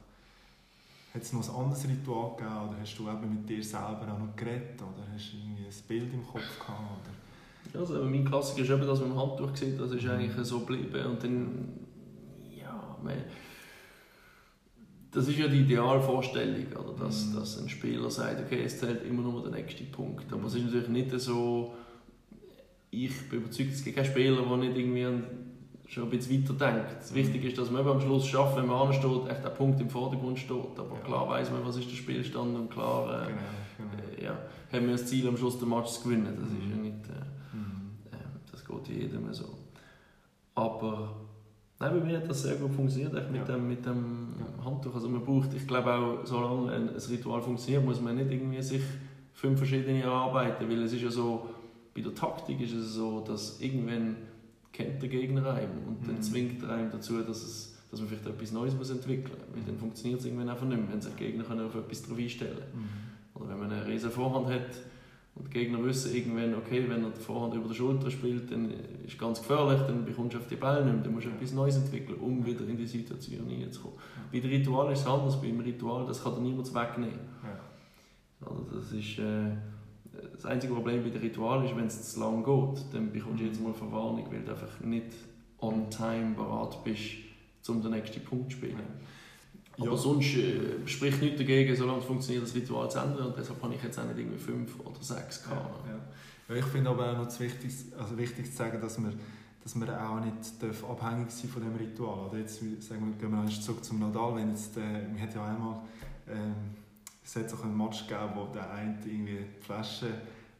Hat es noch ein anderes Ritual gegeben oder hast du eben mit dir selber auch noch geredet oder hast du irgendwie ein Bild im Kopf gehabt? Oder? Ja, also mein Klassiker ist eben, dass man im Handtuch sieht, das ist eigentlich so geblieben. Und dann, ja, man, das ist ja die Idealvorstellung, oder? Dass, Mhm. dass ein Spieler sagt, okay, es zählt immer nur der nächste Punkt. Aber es ist natürlich nicht so, ich bin überzeugt, es gibt keinen Spieler, der nicht irgendwie schon ein bisschen weiter denkt. Das Wichtige ist, dass man am Schluss schafft, wenn man ansteht, echt der Punkt im Vordergrund steht. Aber Ja. klar weiß man, was ist der Spielstand und klar äh, Genau, genau. äh, ja, haben wir das Ziel, am Schluss den Match zu gewinnen. Das ist ja nicht... Äh, Mhm. ähm, das geht jedem so. Aber nein, bei mir hat das sehr gut funktioniert, echt mit Ja. dem, mit dem Ja. Handtuch. Also man braucht, ich glaube auch, solange ein, ein Ritual funktioniert, muss man nicht irgendwie sich fünf verschiedene erarbeiten, weil es ist ja so, bei der Taktik ist es so, dass irgendwann kennt der Gegner einen und dann Mhm. zwingt er einen dazu, dass, es, dass man vielleicht etwas Neues muss entwickeln muss, weil dann funktioniert es irgendwann einfach nicht mehr, wenn sich Gegner auf etwas drauf einstellen können. Mhm. Oder wenn man eine riesige Vorhand hat und die Gegner wissen irgendwann, okay, wenn er die Vorhand über der Schulter spielt, dann ist es ganz gefährlich, dann bekommst du auf die Bälle nicht mehr, dann musst du etwas Neues entwickeln, um wieder in die Situation hineinzukommen. Bei dem Ritual ist es anders, beim Ritual, das kann dir niemand wegnehmen. Ja. Also das ist... Äh, das einzige Problem bei dem Ritual ist, wenn es zu lang geht, dann bekommst du jetzt mal Verwarnung, weil du einfach nicht on time bereit bist, um den nächsten Punkt zu spielen. Aber Ja. sonst äh, spricht nichts dagegen, solange es funktioniert, das Ritual zu ändern. Und deshalb habe ich jetzt auch nicht irgendwie fünf oder sechs gehabt. ja. Ja, ich finde aber auch noch wichtig, also wichtig zu sagen, dass wir, dass wir auch nicht abhängig sein von dem Ritual. Oder jetzt sagen wir, gehen wir einmal zurück zum Nadal. Wenn jetzt, äh, wir hat ja einmal, ähm, es hat auch einen Match gegeben, wo der eine irgendwie die Flasche,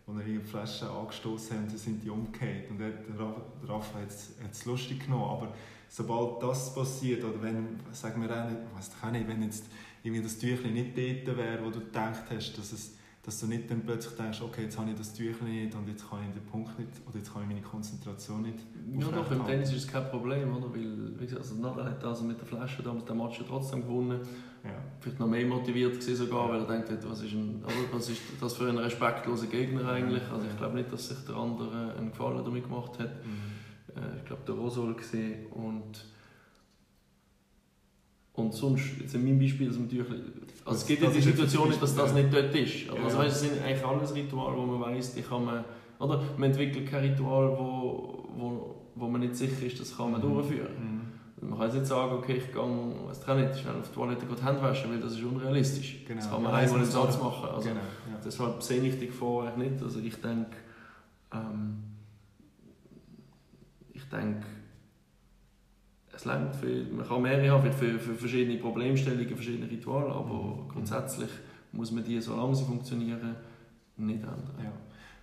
wo er die Flasche angestoßen hat und dann sind die umgekehrt. Und der, der Rafa hat es lustig genommen. Aber sobald das passiert, oder wenn, sagen wir auch nicht, ich weiss doch auch nicht, wenn jetzt irgendwie das Tüchlein nicht dort wäre, wo du gedacht hast, dass es dass du nicht dann plötzlich denkst, okay, jetzt habe ich das Tüchlein nicht und jetzt kann ich den Punkt nicht, oder jetzt kann ich meine Konzentration nicht. Ja, doch, im. Tennis ist es kein Problem, oder? Weil, wie gesagt, also Nadal hat also mit der Flasche damals den Match trotzdem gewonnen. Ja. Vielleicht noch mehr motiviert gewesen sogar, weil er denkt, was ist, ein, oder, was ist das für ein respektloser Gegner eigentlich? Also ich glaube nicht, dass sich der andere einen Gefallen damit gemacht hat. Mhm. Äh, ich glaube, der Rosol gesehen und und sonst, jetzt in meinem Beispiel, man natürlich, also es gibt ja die Situation dass das nicht dort ist. Aber also, ja. weißt, es sind eigentlich alles Rituale, wo man weiss, die kann man, oder man entwickelt kein Ritual, wo, wo, wo man nicht sicher ist, das kann man Mhm. durchführen. Mhm. Man kann jetzt nicht sagen, okay, ich gehe, weiß ich nicht, schnell auf die Toilette die Hände waschen, weil das ist unrealistisch. Genau. Das kann man einmal im Satz machen. Also, genau, ja. Deshalb sehe ich die Gefahr eigentlich nicht. Also ich denke, ähm, denke, es langt für, man kann mehrere haben für, für verschiedene Problemstellungen, verschiedene Rituale, aber Mhm. grundsätzlich muss man die, solange sie funktionieren, nicht ändern. Ja.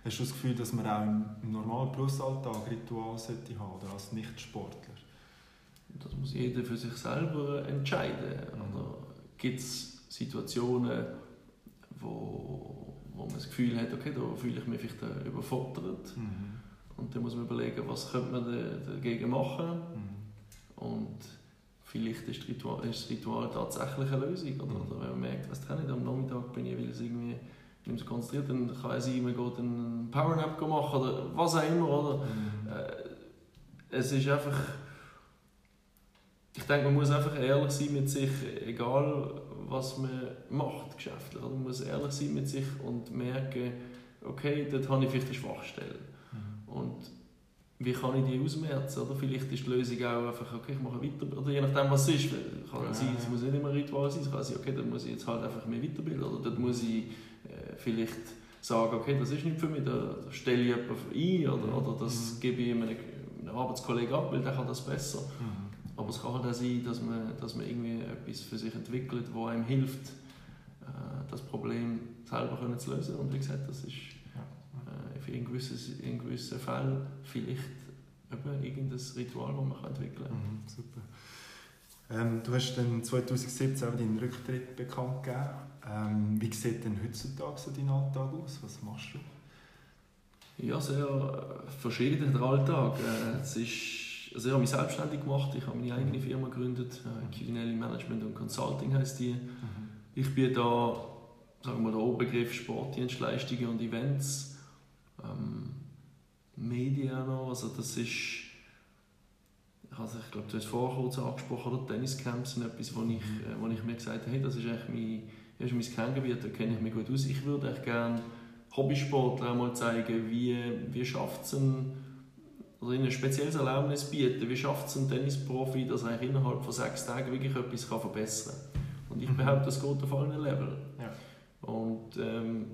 Hast du das Gefühl, dass man auch im, normalen Berufsalltag Ritual sollte haben oder als Nicht-Sportler? das muss jeder für sich selber entscheiden. Mhm. Oder gibt es Situationen, wo, wo man das Gefühl hat, okay, da fühle ich mich vielleicht überfordert. Mhm. Und dann muss man überlegen, was könnte man da- dagegen machen. Mhm. Und vielleicht ist das Ritual, ist das Ritual tatsächlich eine Lösung. Oder, Mhm. oder wenn man merkt, weißt du, nicht, am Nachmittag bin ich, weil es irgendwie nicht so konzentriert, dann kann es sein, man geht einen Powernap machen oder was auch immer. Oder? Mhm. Äh, es ist einfach. Ich denke, man muss einfach ehrlich sein mit sich, egal was man macht geschäftlich. Man muss ehrlich sein mit sich und merken, okay, dort habe ich vielleicht eine Schwachstelle. Mhm. Und wie kann ich die ausmerzen? Oder vielleicht ist die Lösung auch einfach, okay, ich mache weiter, oder je nachdem was es ist. Kann Ja, sein, es muss nicht immer Ritual sein, es kann sein, okay, dann muss ich jetzt halt einfach mehr weiterbilden. Oder dort muss ich äh, vielleicht sagen, okay, das ist nicht für mich, da, stelle ich jemanden ein oder, oder das Mhm. gebe ich einem, einem Arbeitskollegen ab, weil der kann das besser. Mhm. Aber es kann halt auch sein, dass man, dass man irgendwie etwas für sich entwickelt, wo einem hilft, äh, das Problem selber können zu lösen. Und wie gesagt, das ist für in gewissen, in gewissen Fällen vielleicht eben irgendein Ritual, das man entwickeln kann. Mhm, super. Ähm, du hast dann 2017 auch deinen Rücktritt bekannt gegeben. Ähm, wie sieht denn heutzutage so dein Alltag aus? Was machst du? Ja, sehr verschieden der Alltag. Äh, es ist, also ich habe mich selbstständig gemacht, ich habe meine eigene Firma gegründet, äh, Culinary Management und Consulting heißt die. Ich bin da, sagen wir der Oberbegriff Sportdienstleistungen und Events, ähm, Medien noch, also das ist, also ich glaube, du hast vorher kurz angesprochen, oder Tenniscamps sind etwas, wo ich, äh, wo ich mir gesagt habe, hey, das ist eigentlich mein, das ist mein Kerngebiet, da kenne ich mich gut aus. Ich würde echt gerne Hobbysportler mal zeigen, wie, wie schafft es ein, oder ihnen ein spezielles Erlebnis bieten, wie schafft es ein Tennisprofi, dass er innerhalb von sechs Tagen wirklich etwas kann verbessern kann. Und ich Mhm. behaupte, das geht auf allen Level. Ja. Und ähm,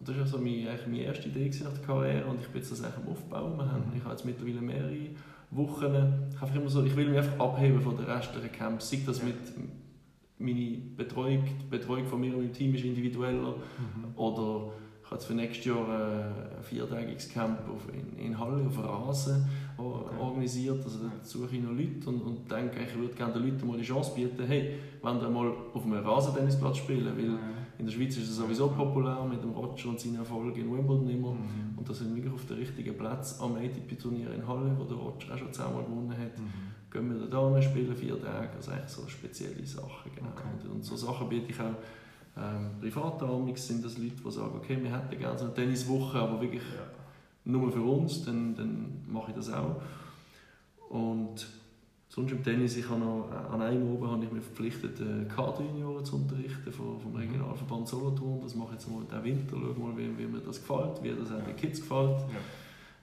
das war also meine, meine erste Idee nach der Karriere und ich bin jetzt das eigentlich am Aufbauen. Mhm. ich habe jetzt mittlerweile mehrere Wochen. Ich, einfach immer so, ich will mich einfach abheben von den restlichen Camps. Sei das mit meine Betreuung, die Betreuung von mir und meinem Team ist individueller Mhm. oder ich habe jetzt für nächstes Jahr ein viertägiges Camp in, in Halle auf Rasen Okay. organisiert. Also da suche ich noch Leute und, und denke, ich würde gerne den Leuten mal die Chance bieten, hey, wenn ihr mal auf einem Rasentennisplatz spielen, weil in der Schweiz ist es sowieso populär mit dem Roger und seinen Erfolgen in Wimbledon immer. Mhm. Und da sind wir wirklich auf dem richtigen Platz am ATP-Turnier in Halle, wo der Roger auch schon zehnmal gewonnen hat. Mhm. Gehen wir da hin, spielen vier Tage, also eigentlich so spezielle Sachen. Genau. Okay. Und, so Sachen biete ich auch ähm, privat an. Sind das Leute, die sagen, okay, wir hätten gerne so eine Tenniswoche, aber wirklich Ja. nur für uns, dann, dann mache ich das auch. Und sonst im Tennis, ich habe noch, äh, an einem oben habe ich mich verpflichtet, äh, Kader-Junioren zu unterrichten vom, vom Regionalverband Solothurn. Das mache ich jetzt mal den Winter, schaue mal, wie, wie mir das gefällt, wie das auch den Kids gefällt.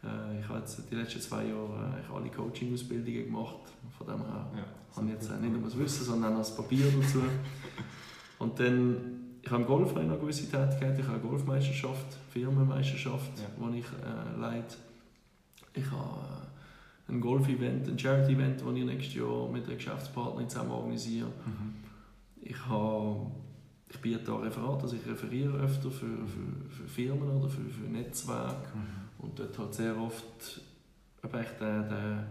Äh, ich habe jetzt die letzten zwei Jahre eigentlich alle Coaching-Ausbildungen gemacht. Von dem her Ja. habe ich jetzt nicht nur das Wissen, sondern auch das Papier dazu. Und dann, ich habe im Golf eine gewisse Tätigkeit. Ich habe eine Golfmeisterschaft, Firmenmeisterschaft, Ja. die ich äh, leite. Ich habe ein Golf-Event, ein Charity-Event, das ich nächstes Jahr mit einer Geschäftspartnerin zusammen organisiere. Mhm. Ich, habe, ich biete da Referat, also ich referiere öfter für, für, für Firmen oder für, für Netzwerke. Mhm. Und dort hat sehr oft, echt der, der,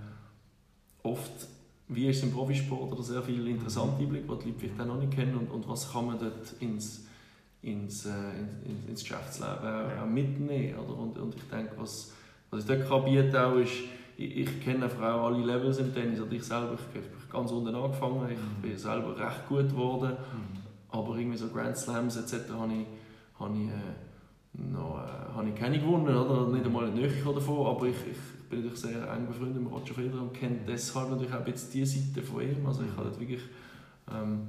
oft, wie ist es im Profisport, oder sehr viel interessante Einblick, die die Leute vielleicht auch noch nicht kennen und, und was kann man dort ins, ins, äh, ins, ins Geschäftsleben auch, auch mitnehmen. Oder? Und, und ich denke, was, was ich dort kann bieten auch ist, ich, ich kenne einfach auch alle Levels im Tennis. Also ich selber, ich habe ganz unten angefangen, ich Mhm. bin selber recht gut geworden, Mhm. aber irgendwie so Grand Slams etc. habe ich, habe ich, äh, noch, äh, habe ich keine gewonnen, oder? nicht einmal eine Nähe davon, aber ich, ich bin natürlich sehr eng befreundet mit Roger Federer und kenne deshalb natürlich auch jetzt die Seite von ihm, also ich habe dort wirklich ähm,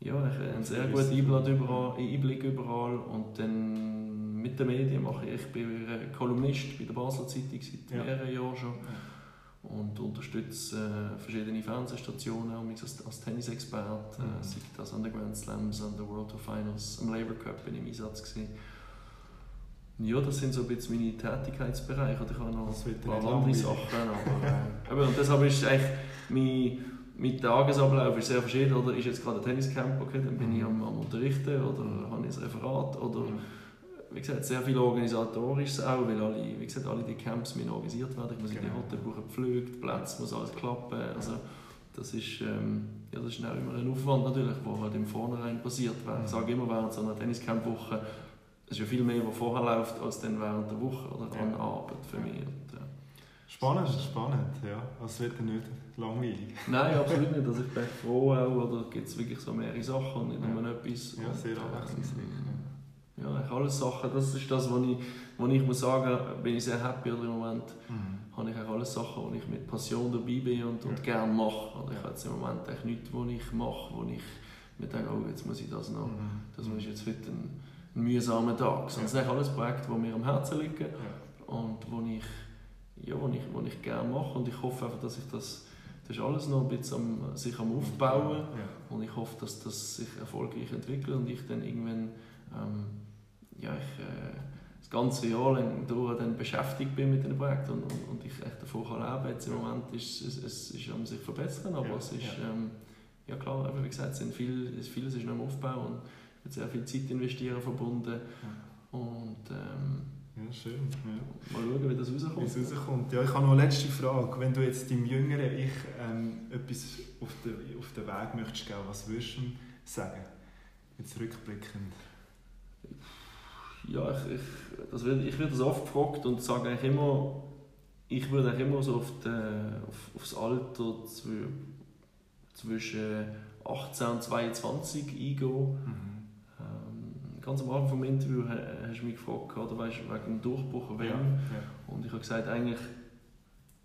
ja, ich- einen sehr guten Einblick überall, Einblick überall und dann mit den Medien mache ich, ich bin äh, Kolumnist bei der Basler Zeitung seit Ja. mehreren Jahren schon und unterstütze äh, verschiedene Fernsehstationen auch als, als Tennisexperte, Mhm. äh, sei das an den Grand Slams, an der World Tour Finals, am Labour Cup bin ich im Einsatz gewesen. Ja, das sind so ein bisschen meine Tätigkeitsbereiche. Ich habe noch ein paar andere. Sachen. Aber, äh, und deshalb ist eigentlich mein, mein Tagesablauf ist sehr verschieden. Oder ist jetzt gerade ein Tenniscamp, okay, dann bin ich am, am Unterrichten oder habe ich ein Referat oder wie gesagt, sehr viel organisatorisches auch, weil alle, wie gesagt, alle die Camps müssen organisiert werden. Ich muss genau. in die Hotel buchen, gepflegt, Platz muss alles klappen. Also, das ist, ähm, ja, das ist auch immer ein Aufwand natürlich, der halt im Vornherein passiert. Ich sage immer, während so einer Tenniscamp-Woche, es ist ja viel mehr, was vorher läuft, als dann während der Woche oder ja. an Arbeit für mich. Und, ja. Spannend, spannend, ja. Es wird ja nicht langweilig. Nein, absolut nicht. Also ich bin froh auch, oder gibt es wirklich so mehrere Sachen und nicht nur etwas. Ja, sehr abwechslungsreich. Ja, alles Sachen, das ist das, was ich, was ich muss sagen, bin ich sehr happy oder im Moment mhm. habe ich auch alles Sachen, wo ich mit Passion dabei bin und, und ja. gerne mache. Oder ich habe jetzt im Moment echt nichts, was ich mache, wo ich mir denke, oh, jetzt muss ich das noch, mhm. das ist jetzt heute ein, ein mühsamer Tag. Sondern es sind alles Projekte, die mir am Herzen liegen ja. und wo ich, ja, wo ich, wo ich gerne mache und ich hoffe einfach, dass ich das das ist alles noch ein bisschen am, sich am Aufbauen ja. und ich hoffe, dass das sich erfolgreich entwickelt und ich dann irgendwann ähm, ja, ich äh, das ganze Jahr lang durch dann beschäftigt bin mit dem Projekt und, und, und ich echt davon kann leben. Jetzt im Moment ist es, es ist am sich verbessern, aber ja, es ist, ja, ähm, ja klar, wie gesagt, sind viel, vieles ist noch im Aufbau und mit sehr viel Zeit investieren verbunden ja. und ähm, ja, schön. Ja. Mal schauen, wie das rauskommt. Wie es rauskommt. Ja, ich habe noch eine letzte Frage. Wenn du jetzt deinem jüngeren Ich ähm, etwas auf den, auf den Weg möchtest geben, was würdest du ihm sagen? Jetzt rückblickend ja, ich, ich, das wird, ich werde das oft gefragt und sage eigentlich immer, ich würde eigentlich immer so auf, die, auf, auf das Alter zwischen 18 und 22 eingehen. Mhm. Ähm, ganz am Anfang des Interviews hast du mich gefragt, oder weißt, wegen dem Durchbruch wem. Ja, ja. Und ich habe gesagt, eigentlich,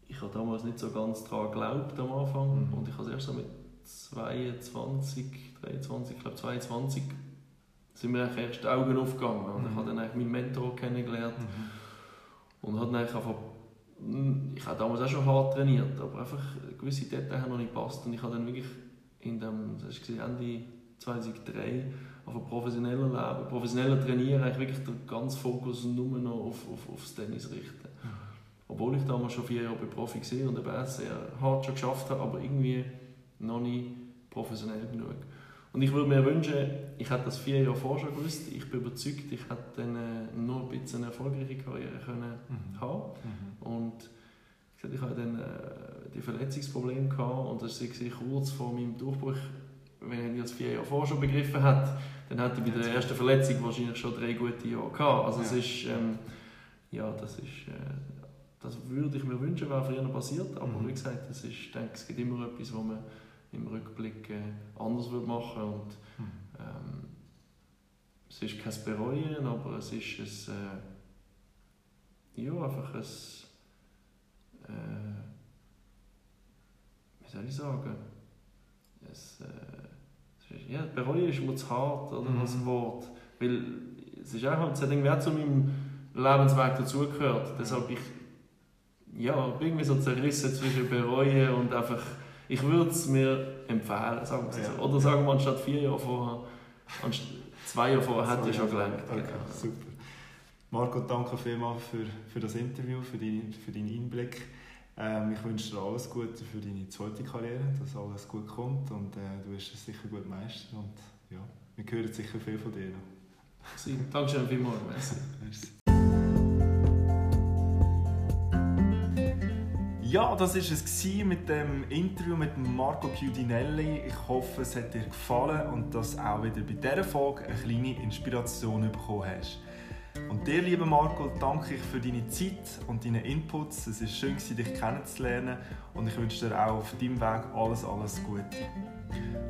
ich habe damals nicht so ganz daran geglaubt am Anfang. Mhm. Und ich habe es erst so mit 22, 23, ich glaube 22 sind mir erst die Augen aufgegangen. Und ich mhm. habe dann eigentlich meinen Mentor kennengelernt mhm. und habe dann einfach hm, ich habe damals auch schon hart trainiert, aber einfach gewisse Details haben noch nicht gepasst und ich habe dann wirklich in dem, das gesehen, Ende 2003 auf ein professioneller Leben, professioneller Trainieren, eigentlich wirklich den ganzen Fokus nur noch auf, auf, aufs Tennis richten. Mhm. Obwohl ich damals schon vier Jahre bei Profi war und eben sehr hart schon geschafft habe, aber irgendwie noch nicht professionell genug. Und ich würde mir wünschen, ich hätte das vier Jahre vorher schon gewusst. Ich bin überzeugt, ich hätte dann äh, noch ein bisschen eine erfolgreiche Karriere können mhm. haben mhm. Und ich, ich hatte dann äh, die Verletzungsprobleme gehabt und das war kurz vor meinem Durchbruch. Wenn ich das vier Jahre vorher schon begriffen hätte, dann hätte ich bei der ersten Verletzung wahrscheinlich schon drei gute Jahre gehabt. Also ja. es ist, ähm, ja, das ist, äh, das würde ich mir wünschen, wäre früher passiert. Aber mhm. wie gesagt, es ist, denke, es gibt immer etwas, wo man im Rückblick äh, anders würde machen und hm. ähm, es ist kein Bereuen, aber es ist ein, äh, ja, einfach ein, äh, wie soll ich sagen, es, äh, ja, bereuen ist immer zu hart, oder, mhm. das Wort, weil es ist einfach, es hat irgendwie zu meinem Lebensweg dazugehört, deshalb ich, ja, irgendwie so zerrissen zwischen bereuen und einfach ich würde es mir empfehlen, sagen wir ja. so. Oder sagen wir anstatt vier Jahre vorher, anstatt zwei Jahre vorher hätte ich schon gelernt. Okay, genau. super. Marco, danke vielmals für, für das Interview, für, die, für deinen Einblick. Ähm, ich wünsche dir alles Gute für deine zweite Karriere, dass alles gut kommt und äh, du wirst es sicher gut meistern. Und ja, wir hören sicher viel von dir noch. Dankeschön vielmals. Merci. Ja, das war es mit dem Interview mit Marco Chiudinelli. Ich hoffe, es hat dir gefallen und dass auch wieder bei dieser Folge eine kleine Inspiration bekommen hast. Und dir, lieber Marco, danke ich für deine Zeit und deine Inputs. Es war schön, dich kennenzulernen und ich wünsche dir auch auf deinem Weg alles, alles Gute.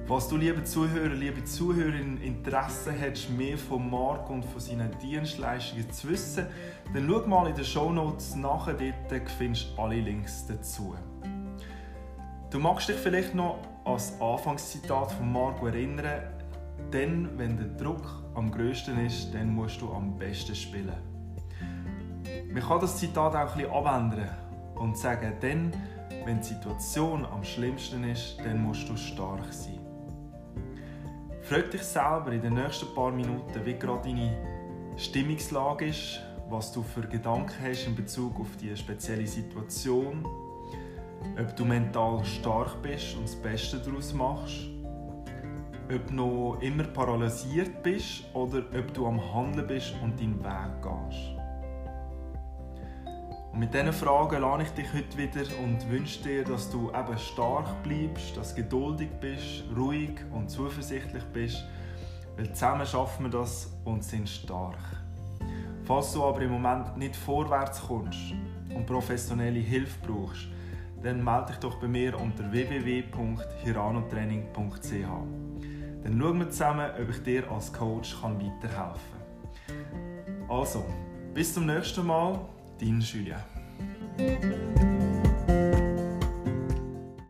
Falls du, liebe Zuhörer, liebe Zuhörerinnen, Interesse hast, mehr von Marco und von seinen Dienstleistungen zu wissen, dann schau mal in den Shownotes nach. Dort findest du alle Links dazu. Du magst dich vielleicht noch an das Anfangszitat von Marco erinnern, denn wenn der Druck am größten ist, dann musst du am besten spielen. Man kann das Zitat auch ein bisschen abändern und sagen, denn wenn die Situation am schlimmsten ist, dann musst du stark sein. Frag dich selber in den nächsten paar Minuten, wie gerade deine Stimmungslage ist, was du für Gedanken hast in Bezug auf die spezielle Situation, ob du mental stark bist und das Beste daraus machst. Ob du noch immer paralysiert bist oder ob du am Handeln bist und deinen Weg gehst. Und mit diesen Fragen lade ich dich heute wieder und wünsche dir, dass du eben stark bleibst, dass du geduldig bist, ruhig und zuversichtlich bist, weil zusammen schaffen wir das und sind stark. Falls du aber im Moment nicht vorwärts kommst und professionelle Hilfe brauchst, dann melde dich doch bei mir unter www.hiranotraining.ch. Dann schauen wir zusammen, ob ich dir als Coach weiterhelfen kann. Also, bis zum nächsten Mal, dein Julien.